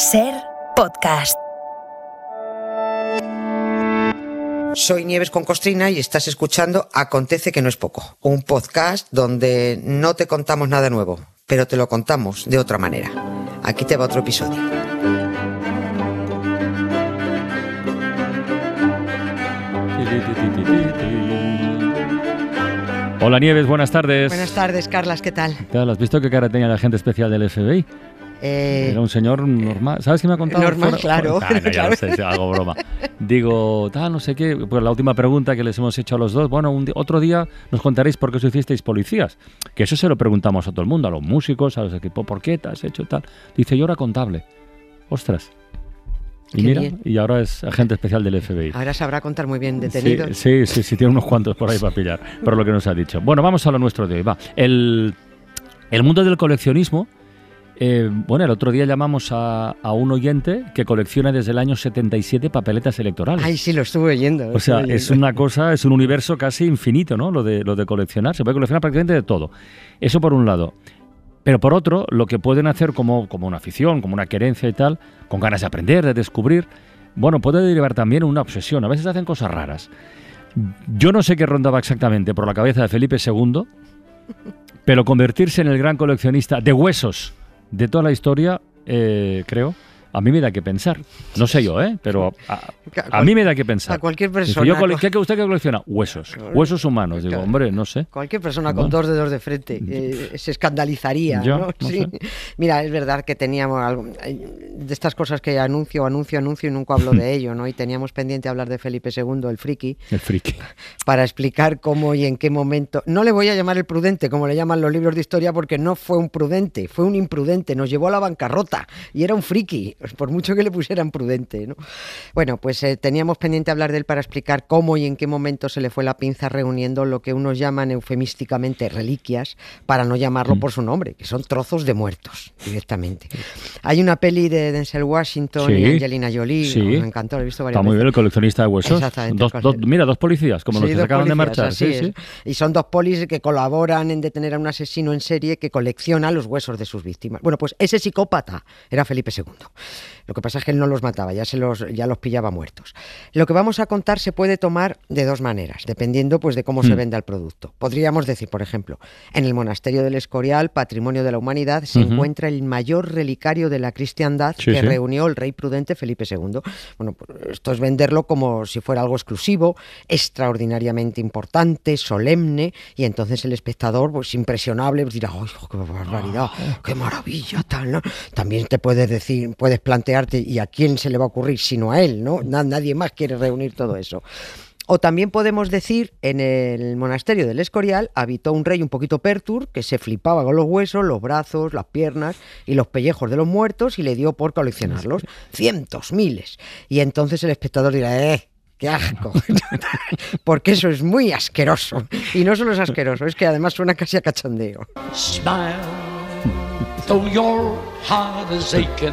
Ser podcast. Soy Nieves con Costrina y estás escuchando Acontece que no es poco, un podcast donde no te contamos nada nuevo, pero te lo contamos de otra manera. Aquí te va otro episodio. Hola Nieves, buenas tardes. Buenas tardes, Carlas, ¿qué tal? ¿Qué tal? ¿Has visto qué cara tenía el agente especial del FBI? Eh, Era un señor normal. ¿Sabes qué me ha contado? normal, claro, Ah, no, ya claro. lo sé, sí, hago broma. Digo, tal, no sé qué. Pues la última pregunta que les hemos hecho a los dos. Bueno, un otro día nos contaréis por qué os hicisteis policías. Que eso se lo preguntamos a todo el mundo, a los músicos, a los equipos. ¿Por qué te has hecho tal? Dice, yo era contable. Ostras. Y Qué mira, bien. y ahora es agente especial del FBI. ahora sabrá contar muy bien Sí, detenidos. Sí, sí, sí, tiene unos cuantos por ahí para pillar, por lo que nos ha dicho. Bueno, vamos a lo nuestro de hoy. Va. El, el mundo del coleccionismo. Eh, bueno, el otro día llamamos a, a un oyente que colecciona desde el año 77 papeletas electorales. Ay, sí, lo estuve oyendo. lo o sea, es una cosa, es un universo casi infinito, ¿no? Lo de, lo de coleccionar. Se puede coleccionar prácticamente de todo. Eso por un lado. Pero por otro, lo que pueden hacer como, como una afición, como una querencia y tal, con ganas de aprender, de descubrir, bueno, puede derivar también una obsesión. A veces hacen cosas raras. Yo no sé qué rondaba exactamente por la cabeza de Felipe II, pero convertirse en el gran coleccionista de huesos de toda la historia, eh, creo, a mí me da que pensar. No sé yo, ¿eh? Pero a, a mí me da que pensar. A cualquier Dice, persona. yo ¿Qué que usted que colecciona? Huesos. Huesos humanos. Digo, hombre, no sé. Cualquier persona con dos dedos de frente eh, se escandalizaría. Yo, ¿no? no Sí. sé. Mira, es verdad que teníamos algo, de estas cosas que anuncio, anuncio, anuncio y nunca hablo de ello, ¿no? Y teníamos pendiente hablar de Felipe II, el friki, El friki. para explicar cómo y en qué momento. No le voy a llamar el prudente, como le llaman los libros de historia, porque no fue un prudente, fue un imprudente, nos llevó a la bancarrota y era un friki, por mucho que le pusieran prudente. ¿no? Bueno, pues eh, teníamos pendiente hablar de él para explicar cómo y en qué momento se le fue la pinza reuniendo lo que unos llaman eufemísticamente reliquias, para no llamarlo por su nombre, que son trozos de muertos directamente. Hay una peli de Denzel Washington y Angelina Jolie, sí. me encantó, la he visto varias Está muy bien el coleccionista de huesos. Dos- dos- mira, dos policías, como los que se acaban de marchar. así Sí, es. sí. Y son dos polis que colaboran en detener a un asesino en serie que colecciona los huesos de sus víctimas. Bueno, pues ese psicópata era Felipe II. Lo que pasa es que él no los mataba, ya, se los, ya los pillaba muertos. Lo que vamos a contar se puede tomar de dos maneras, dependiendo pues, de cómo se Mm. venda el producto. Podríamos decir, por ejemplo, en el monasterio del Escorial, patrimonio de la humanidad, se encuentra el mayor relicario de la cristiandad Sí, que sí. reunió el rey prudente Felipe II. Bueno, pues esto es venderlo como si fuera algo exclusivo, extraordinariamente importante, solemne, y entonces el espectador, pues impresionable, pues, dirá, ¡ay, qué barbaridad! ¡Qué maravilla! Tal, ¿no? También te puedes decir, puedes plantearte, ¿y a quién se le va a ocurrir sino a él? ¿no? Na- nadie más quiere reunir todo eso. O también podemos decir, en el monasterio del Escorial habitó un rey un poquito pertur que se flipaba con los huesos, los brazos, las piernas y los pellejos de los muertos y le dio por coleccionarlos. Cientos, miles. Y entonces el espectador dirá, ¡eh! ¡Qué asco! Porque eso es muy asqueroso. Y no solo es asqueroso, es que además suena casi a cachondeo. Smile, though your heart is aching.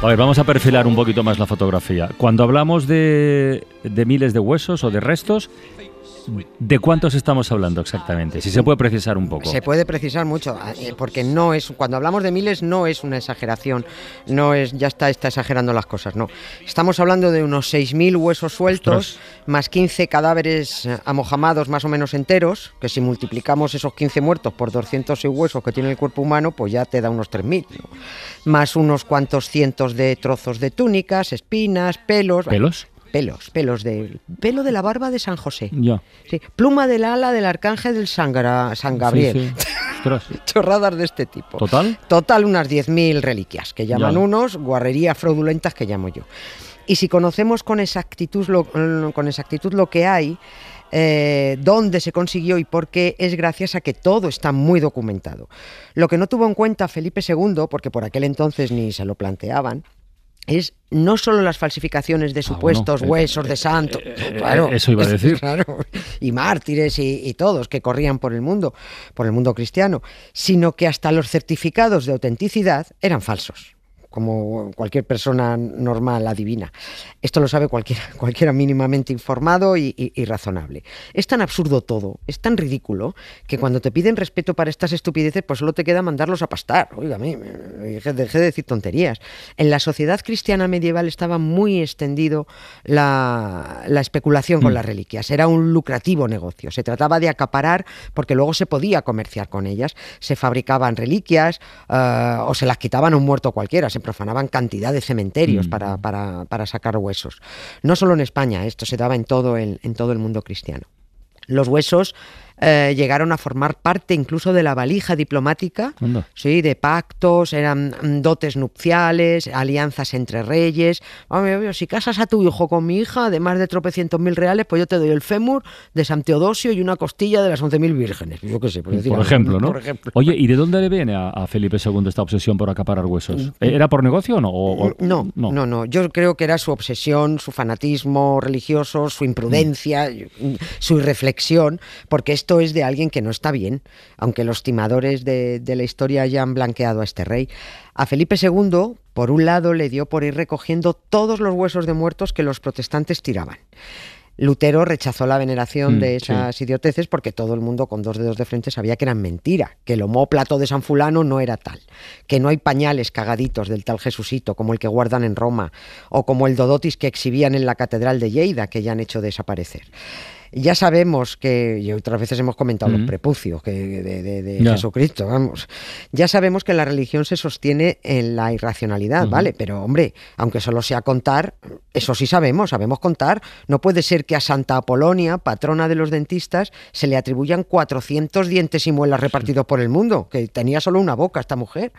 A ver, vamos a perfilar un poquito más la fotografía. Cuando hablamos de, de miles de huesos o de restos, ¿de cuántos estamos hablando exactamente? Si se puede precisar un poco. Se puede precisar mucho, eh, porque no es, cuando hablamos de miles no es una exageración, no es, ya está, está exagerando las cosas, no. Estamos hablando de unos 6.000 huesos sueltos, Ostras. más 15 cadáveres eh, amojamados más o menos enteros, que si multiplicamos esos 15 muertos por 206 huesos que tiene el cuerpo humano, pues ya te da unos 3.000. ¿no? Más unos cuantos cientos de trozos de túnicas, espinas, pelos. ¿Pelos? Pelos, pelos de pelo de la barba de San José. Ya. Sí, pluma del ala del arcángel del San, Gra- San Gabriel. Sí, sí. Chorradas de este tipo. ¿Total? Total, unas 10.000 reliquias, que llaman Ya. unos, guarrerías fraudulentas que llamo yo. Y si conocemos con exactitud lo, con exactitud lo que hay, eh, dónde se consiguió y por qué, es gracias a que todo está muy documentado. Lo que no tuvo en cuenta Felipe II, porque por aquel entonces ni se lo planteaban, es no solo las falsificaciones de Ah, supuestos eh, huesos de santos, eh, claro, eso iba a decir. claro, y mártires y, y todos que corrían por el mundo, por el mundo cristiano, sino que hasta los certificados de autenticidad eran falsos como cualquier persona normal adivina. Esto lo sabe cualquiera, cualquiera mínimamente informado y, y- y razonable. Es tan absurdo todo, es tan ridículo, que cuando te piden respeto para estas estupideces, pues solo te queda mandarlos a pastar. Oígame, dejé, dejé de decir tonterías. En la sociedad cristiana medieval estaba muy extendido la, la especulación con las reliquias. Era un lucrativo negocio. Se trataba de acaparar porque luego se podía comerciar con ellas. Se fabricaban reliquias eh, o se las quitaban a un muerto cualquiera. Profanaban cantidad de cementerios para, para- para sacar huesos. No solo en España, esto se daba en todo el, en todo el mundo cristiano. Los huesos eh, llegaron a formar parte incluso de la valija diplomática, sí, de pactos, eran mm, dotes nupciales, alianzas entre reyes. Hombre, si casas a tu hijo con mi hija, además de tropecientos mil reales, pues yo te doy el fémur de San Teodosio y una costilla de las once mil vírgenes. Yo qué sé, por, decir Por algo, ejemplo, ¿no? Por ejemplo. Oye, ¿y de dónde le viene a, a Felipe II esta obsesión por acaparar huesos? ¿Era por negocio o no? O- o- No, no, no, Yo creo que era su obsesión, su fanatismo religioso, su imprudencia, su irreflexión, porque esto es de alguien que no está bien, aunque los timadores de, de la historia hayan blanqueado a este rey. A Felipe II, por un lado, le dio por ir recogiendo todos los huesos de muertos que los protestantes tiraban. Lutero rechazó la veneración Mm, de esas idioteces porque todo el mundo con dos dedos de frente sabía que eran mentira, que el homóplato de San Fulano no era tal, que no hay pañales cagaditos del tal Jesucito como el que guardan en Roma o como el Dodotis que exhibían en la Catedral de Lleida que ya han hecho desaparecer. Ya sabemos que, y otras veces hemos comentado Mm. los prepucios que de, de- de Ya. Jesucristo, vamos. Ya sabemos que la religión se sostiene en la irracionalidad. ¿vale? Pero, hombre, aunque solo sea contar, eso sí sabemos, sabemos contar. No puede ser que a Santa Apolonia, patrona de los dentistas, se le atribuyan 400 dientes y muelas repartidos por el mundo, que tenía solo una boca esta mujer.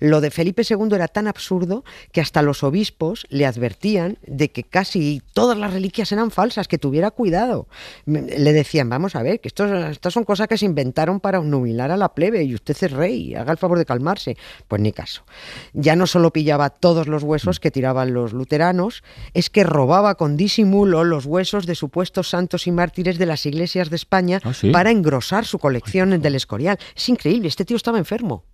Lo de Felipe II era tan absurdo que hasta los obispos le advertían de que casi todas las reliquias eran falsas, que tuviera cuidado. Le decían, vamos a ver, que estos, estas son cosas que se inventaron para obnubilar a la plebe y usted es rey, haga el favor de calmarse. Pues ni caso. Ya no solo pillaba todos los huesos que tiraban los luteranos, es que robaba con disimulo los huesos de supuestos santos y mártires de las iglesias de España Ah, ¿sí? para engrosar su colección del Escorial. Es increíble, este tío estaba enfermo.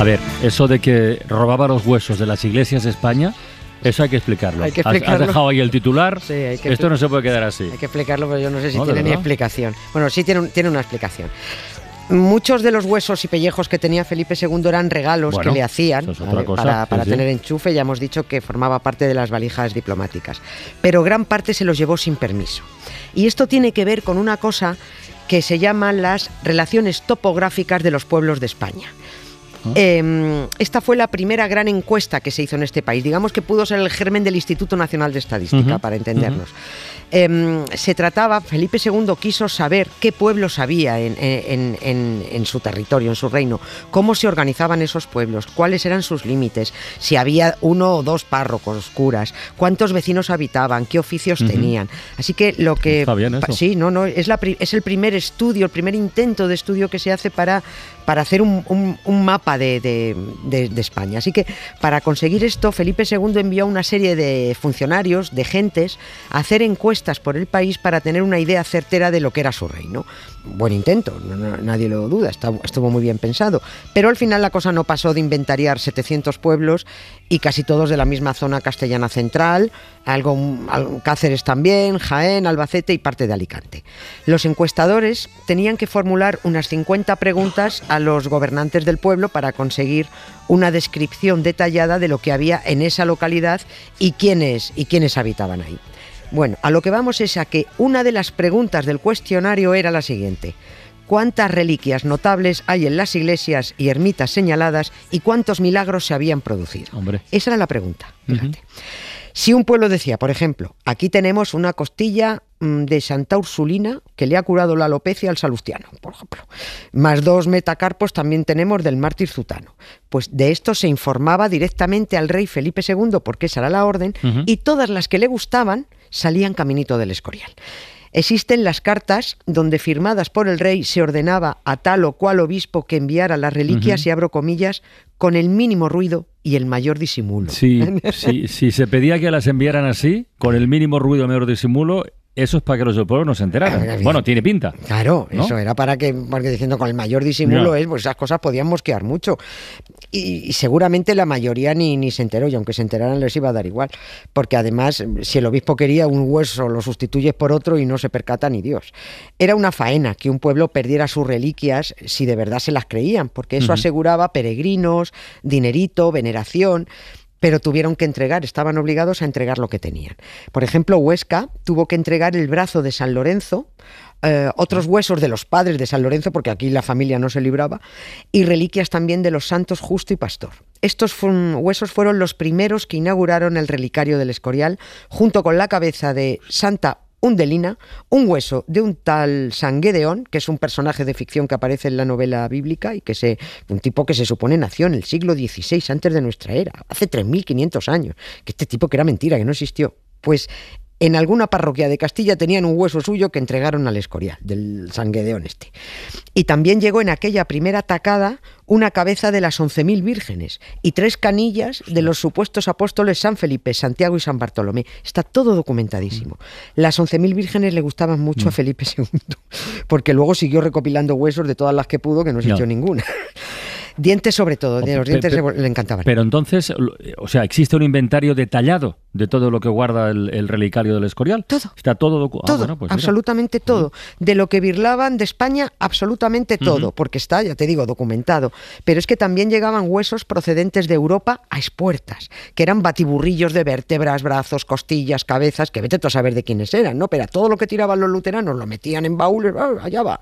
A ver, eso de que robaba los huesos de las iglesias de España, eso hay que explicarlo. Hay que Has- Has, explicarlo. dejado ahí el titular. Sí, hay que Esto no se puede quedar así. Hay que explicarlo, pero yo no sé si No, ¿de tiene ni explicación. Bueno, sí tiene, un- tiene una explicación. Muchos de los huesos y pellejos que tenía Felipe II eran regalos Bueno, que le hacían para, sí, para sí. tener enchufe. Ya hemos dicho que formaba parte de las valijas diplomáticas. Pero gran parte se los llevó sin permiso. Y esto tiene que ver con una cosa que se llaman las relaciones topográficas de los pueblos de España. Ah. Eh, esta fue la primera gran encuesta que se hizo en este país. Digamos que pudo ser el germen del Instituto Nacional de Estadística, para entendernos. Eh, se trataba, Felipe II quiso saber qué pueblos había en, en- en- en su territorio, en su reino, cómo se organizaban esos pueblos, cuáles eran sus límites, si había uno o dos párrocos, curas, cuántos vecinos habitaban, qué oficios tenían. Así que lo que... Está bien eso. Sí, no, no, es, la es el primer estudio, el primer intento de estudio que se hace para, para hacer un, mapa de, de- España. Así que para conseguir esto, Felipe II envió a una serie de funcionarios, de gentes, a hacer encuestas por el país para tener una idea certera de lo que era su reino. Buen intento, nadie lo duda, está- estuvo muy bien pensado. Pero al final la cosa no pasó de inventariar 700 pueblos y casi todos de la misma zona castellana central, algo- Cáceres también, Jaén, Albacete y parte de Alicante. Los encuestadores tenían que formular unas 50 preguntas a los gobernantes del pueblo para conseguir una descripción detallada de lo que había en esa localidad y quiénes, y quiénes habitaban ahí. Bueno, a lo que vamos es a que una de las preguntas del cuestionario era la siguiente. ¿Cuántas reliquias notables hay en las iglesias y ermitas señaladas y cuántos milagros se habían producido? Hombre. Esa era la pregunta. Si un pueblo decía, por ejemplo, aquí tenemos una costilla de Santa Ursulina que le ha curado la alopecia al salustiano, por ejemplo, más dos metacarpos también tenemos del mártir zutano. Pues de esto se informaba directamente al rey Felipe II, porque esa era la orden, y todas las que le gustaban salían caminito del Escorial. Existen las cartas donde firmadas por el rey se ordenaba a tal o cual obispo que enviara las reliquias, y abro comillas, con el mínimo ruido y el mayor disimulo. Sí, sí, si se pedía que las enviaran así, con el mínimo ruido, menor disimulo, eso es para que los del pueblo no se enteraran. Bueno, tiene pinta. Claro, ¿No? eso era para que, porque diciendo con el mayor disimulo es, pues esas cosas podían mosquear mucho. Y, y seguramente la mayoría ni, ni se enteró, y aunque se enteraran les iba a dar igual. Porque además, si el obispo quería un hueso, lo sustituyes por otro y no se percata ni Dios. Era una faena que un pueblo perdiera sus reliquias si de verdad se las creían, porque eso aseguraba peregrinos, dinerito, veneración pero tuvieron que entregar, estaban obligados a entregar lo que tenían. Por ejemplo, Huesca tuvo que entregar el brazo de San Lorenzo, eh, otros huesos de los padres de San Lorenzo, porque aquí la familia no se libraba, y reliquias también de los santos Justo y Pastor. Estos fun- huesos fueron los primeros que inauguraron el relicario del Escorial, junto con la cabeza de Santa Undelina, un hueso de un tal San Gedeón, que es un personaje de ficción que aparece en la novela bíblica y que se, un tipo que se supone nació en el siglo XVI antes de nuestra era, hace 3.500 años, que este tipo que era mentira, que no existió. Pues en alguna parroquia de Castilla tenían un hueso suyo que entregaron al Escorial, del San Gedeón este. Y también llegó en aquella primera atacada una cabeza de las 11.000 vírgenes y tres canillas de los supuestos apóstoles San Felipe, Santiago y San Bartolomé. Está todo documentadísimo. Las 11.000 vírgenes le gustaban mucho Mm. a Felipe II, porque luego siguió recopilando huesos de todas las que pudo, que no se echó ninguna. Dientes sobre todo, de los dientes le- encantaban. Pero entonces, lo- o sea, ¿existe un inventario detallado de todo lo que guarda el, el relicario del Escorial? Todo. Está todo docu- ah, bueno, pues mira. absolutamente todo. De lo que birlaban de España, absolutamente todo, porque está, ya te digo, documentado. Pero es que también llegaban huesos procedentes de Europa a expuertas, que eran batiburrillos de vértebras, brazos, costillas, cabezas, que vete tú a saber de quiénes eran, ¿no? Pero todo lo que tiraban los luteranos lo metían en baúles, ¡ah! allá va.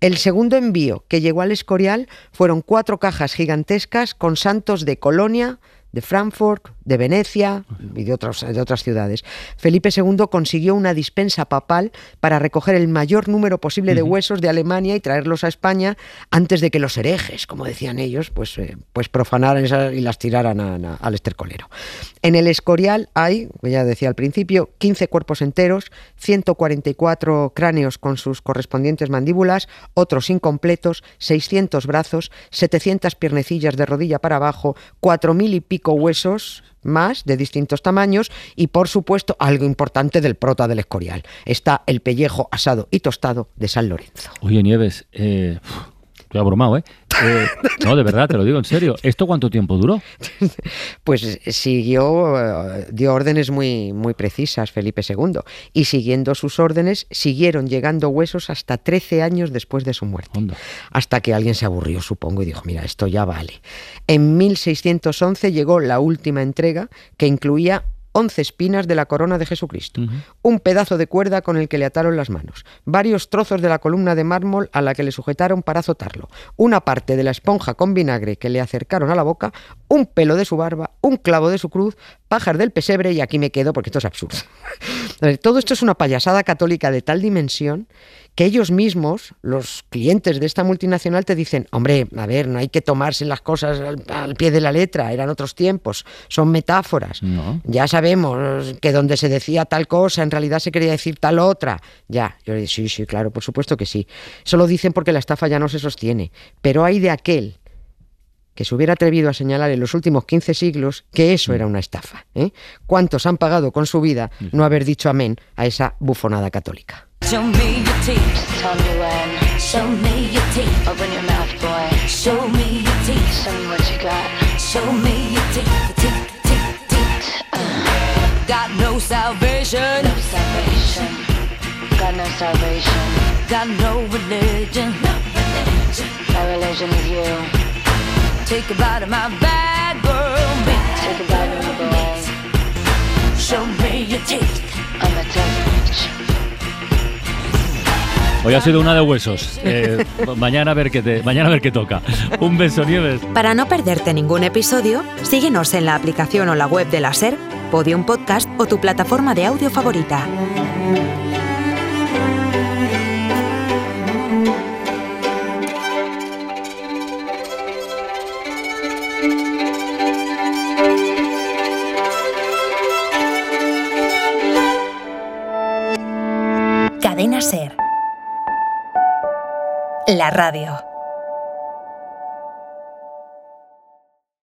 El segundo envío que llegó al Escorial fueron cuatro cajas gigantescas con santos de Colonia, de Frankfurt, de Venecia y de otras, de otras ciudades. Felipe II consiguió una dispensa papal para recoger el mayor número posible de huesos de Alemania y traerlos a España antes de que los herejes, como decían ellos, pues, eh, pues profanaran esas y las tiraran a- a- al estercolero. En el Escorial hay, como ya decía al principio, 15 cuerpos enteros, 144 cráneos con sus correspondientes mandíbulas, otros incompletos, 600 brazos, 700 piernecillas de rodilla para abajo, 4.000 y pico huesos más de distintos tamaños y por supuesto algo importante del prota del Escorial. Está el pellejo asado y tostado de San Lorenzo. Oye, Nieves, eh, estoy abrumado, ¿eh? Eh, No, de verdad, te lo digo en serio. ¿Esto cuánto tiempo duró? Pues eh, siguió, eh, dio órdenes muy, muy precisas Felipe II y siguiendo sus órdenes siguieron llegando huesos hasta 13 años después de su muerte. Onda. Hasta que alguien se aburrió, supongo, y dijo, mira, esto ya vale. En 1611 llegó la última entrega que incluía 11 espinas de la corona de Jesucristo, un pedazo de cuerda con el que le ataron las manos, varios trozos de la columna de mármol a la que le sujetaron para azotarlo, una parte de la esponja con vinagre que le acercaron a la boca, un pelo de su barba, un clavo de su cruz, pajar del pesebre y aquí me quedo porque esto es absurdo. Todo esto es una payasada católica de tal dimensión que ellos mismos, los clientes de esta multinacional, te dicen, hombre, a ver, no hay que tomarse las cosas al, al pie de la letra, eran otros tiempos, son metáforas. No. Ya sabemos que donde se decía tal cosa, en realidad se quería decir tal otra. Ya, yo le digo, sí, sí, claro, por supuesto que sí. Eso lo dicen porque la estafa ya no se sostiene. Pero hay de aquel que se hubiera atrevido a señalar en los últimos 15 siglos que eso era una estafa. ¿eh? ¿Cuántos han pagado con su vida no haber dicho amén a esa bufonada católica? Show me your teeth. Show me your teeth. Open your mouth, boy. Show me your teeth. Show me what you got. Show me your teeth. Teeth, teeth, teeth. Uh. Got no salvation. No salvation. Got no salvation. Got no religion. No religion. My religion is you. Take a bite of my bad girl meat. Take a bite of my balls. Show me your teeth. I'm a tough bitch. Hoy ha sido una de huesos. Eh, mañana a ver qué te, mañana a ver qué toca. Un beso, Nieves. Para no perderte ningún episodio, síguenos en la aplicación o la web de la SER, Podium Podcast o tu plataforma de audio favorita. La radio.